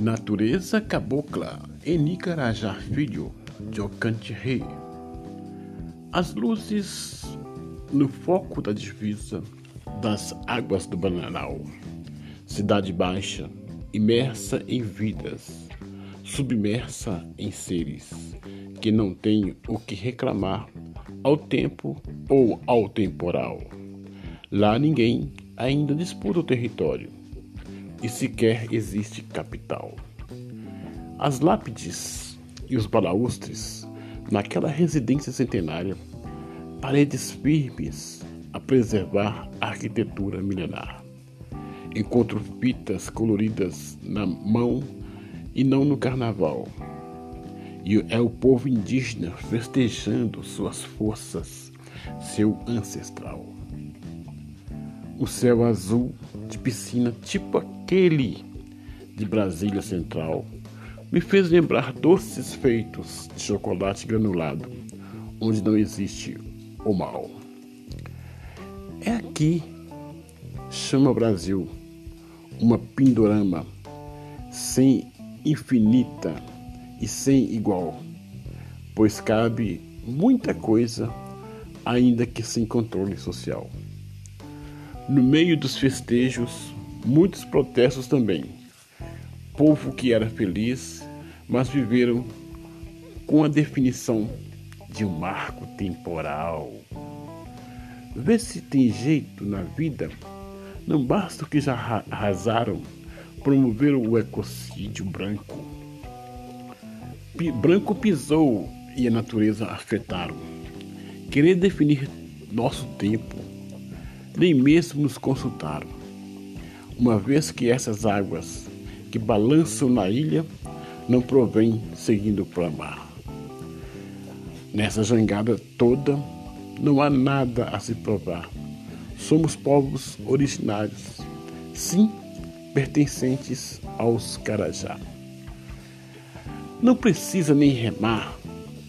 Natureza Cabocla, Enicarajá Filho, Jocante Rei. As luzes no foco da divisa das águas do Bananal. Cidade baixa, imersa em vidas, submersa em seres que não têm o que reclamar ao tempo ou ao temporal. Lá ninguém ainda disputa o território e sequer existe capital. As lápides e os balaustres naquela residência centenária, paredes firmes a preservar a arquitetura milenar. Encontro fitas coloridas na mão e não no carnaval. E é o povo indígena festejando suas forças, seu ancestral o céu azul de piscina, tipo aquele de Brasília Central, me fez lembrar doces feitos de chocolate granulado, onde não existe o mal. É aqui, chama Brasil, uma pindorama sem infinita e sem igual, pois cabe muita coisa, ainda que sem controle social. No meio dos festejos, muitos protestos também. Povo que era feliz, mas viveram com a definição de um marco temporal. Vê se tem jeito na vida. Não basta o que já arrasaram, promoveram o ecocídio branco. P branco pisou e a natureza afetaram. Querer definir nosso tempo nem mesmo nos consultaram, uma vez que essas águas que balançam na ilha não provêm seguindo para mar. Nessa jangada toda, não há nada a se provar. Somos povos originários, sim, pertencentes aos Carajá. Não precisa nem remar,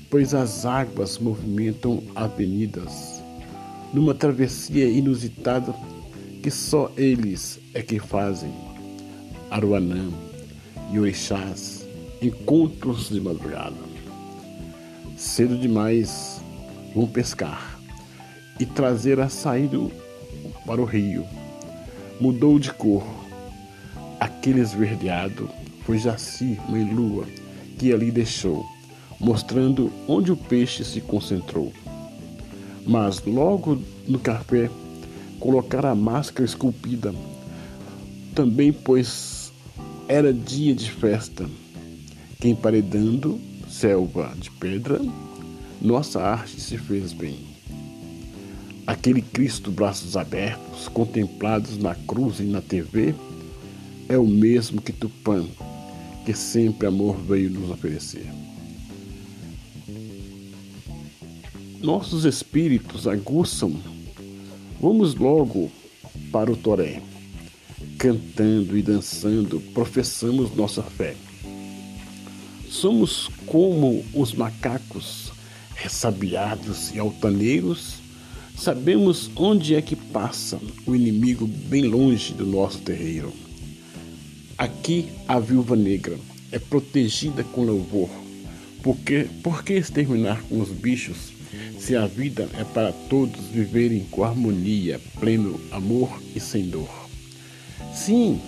pois as águas movimentam avenidas numa travessia inusitada que só eles é que fazem. Aruanã e Orixás, encontros de madrugada. Cedo demais vão pescar e trazer a saída para o rio. Mudou de cor. Aquele esverdeado foi Jaci, mãe lua, que ali deixou, mostrando onde o peixe se concentrou mas logo no café colocar a máscara esculpida, também pois era dia de festa, que emparedando selva de pedra, nossa arte se fez bem. Aquele Cristo braços abertos, contemplados na cruz e na TV, é o mesmo que Tupã, que sempre amor veio nos oferecer. nossos espíritos aguçam, vamos logo para o Toré. Cantando e dançando, professamos nossa fé. Somos como os macacos, ressabiados e altaneiros, sabemos onde é que passa o inimigo bem longe do nosso terreiro. Aqui a viúva negra é protegida com louvor, porque por que exterminar com os bichos se a vida é para todos viverem com harmonia, pleno amor e sem dor. Sim,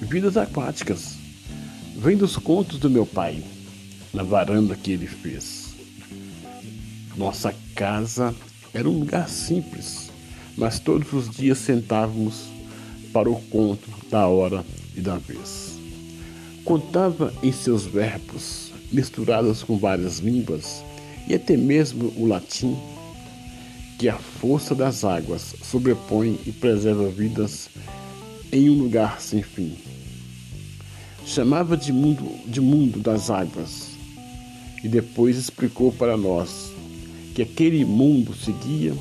vidas aquáticas. Vem dos contos do meu pai, na varanda que ele fez. Nossa casa era um lugar simples, mas todos os dias sentávamos para o conto da hora e da vez. Contava em seus verbos, misturados com várias línguas, e até mesmo o latim, que a força das águas sobrepõe e preserva vidas em um lugar sem fim. Chamava de mundo, de mundo das águas e depois explicou para nós que aquele mundo seguia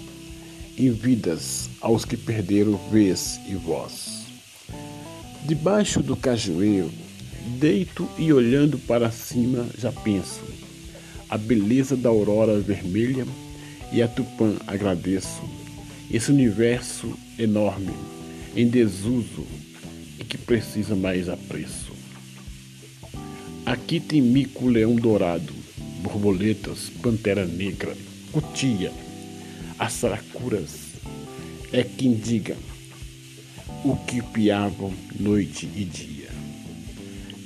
em vidas aos que perderam vez e voz. Debaixo do cajueiro, deito e olhando para cima, já penso a beleza da aurora vermelha e a Tupã agradeço. Esse universo enorme, em desuso e que precisa mais apreço. Aqui tem mico-leão dourado, borboletas, pantera negra, cutia, as saracuras. É quem diga o que piavam noite e dia.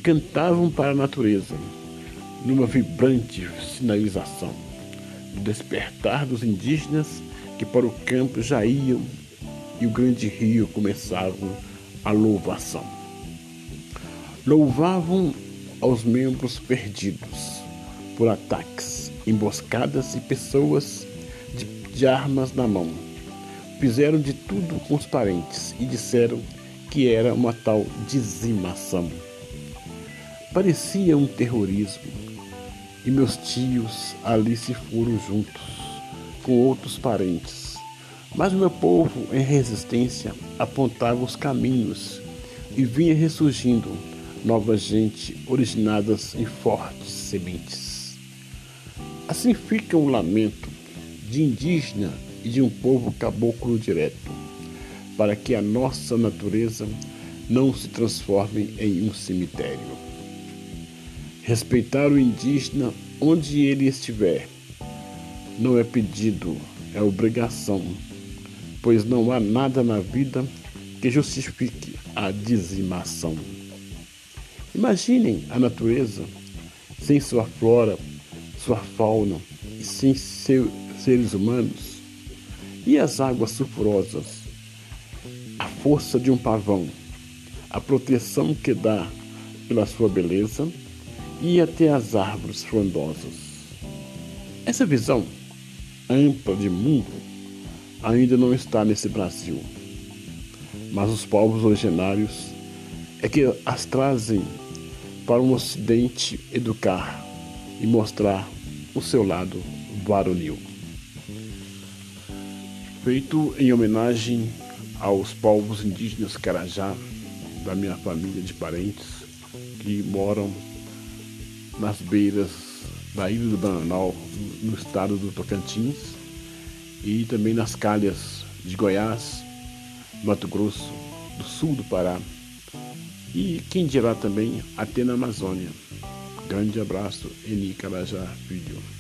Cantavam para a natureza, numa vibrante sinalização do despertar dos indígenas que para o campo já iam e o grande rio começavam a louvação. Louvavam aos membros perdidos por ataques, emboscadas e pessoas de, de armas na mão. Fizeram de tudo com os parentes e disseram que era uma tal dizimação. Parecia um terrorismo, e meus tios ali se foram juntos com outros parentes. Mas meu povo, em resistência, apontava os caminhos e vinha ressurgindo nova gente originadas em fortes sementes. Assim fica um lamento de indígena e de um povo caboclo direto, para que a nossa natureza não se transforme em um cemitério. Respeitar o indígena onde ele estiver não é pedido, é obrigação, pois não há nada na vida que justifique a dizimação. Imaginem a natureza sem sua flora, sua fauna e sem seus seres humanos. E as águas sulfurosas, a força de um pavão, a proteção que dá pela sua beleza e até as árvores frondosas. Essa visão ampla de mundo ainda não está nesse Brasil, mas os povos originários é que as trazem para o Ocidente educar e mostrar o seu lado varonil. Feito em homenagem aos povos indígenas Carajá, da minha família de parentes, que moram nas beiras da Ilha do Bananal, no estado do Tocantins, e também nas calhas de Goiás, Mato Grosso, do sul do Pará e quem dirá também até na Amazônia. Grande abraço, Eni Calajá Filho.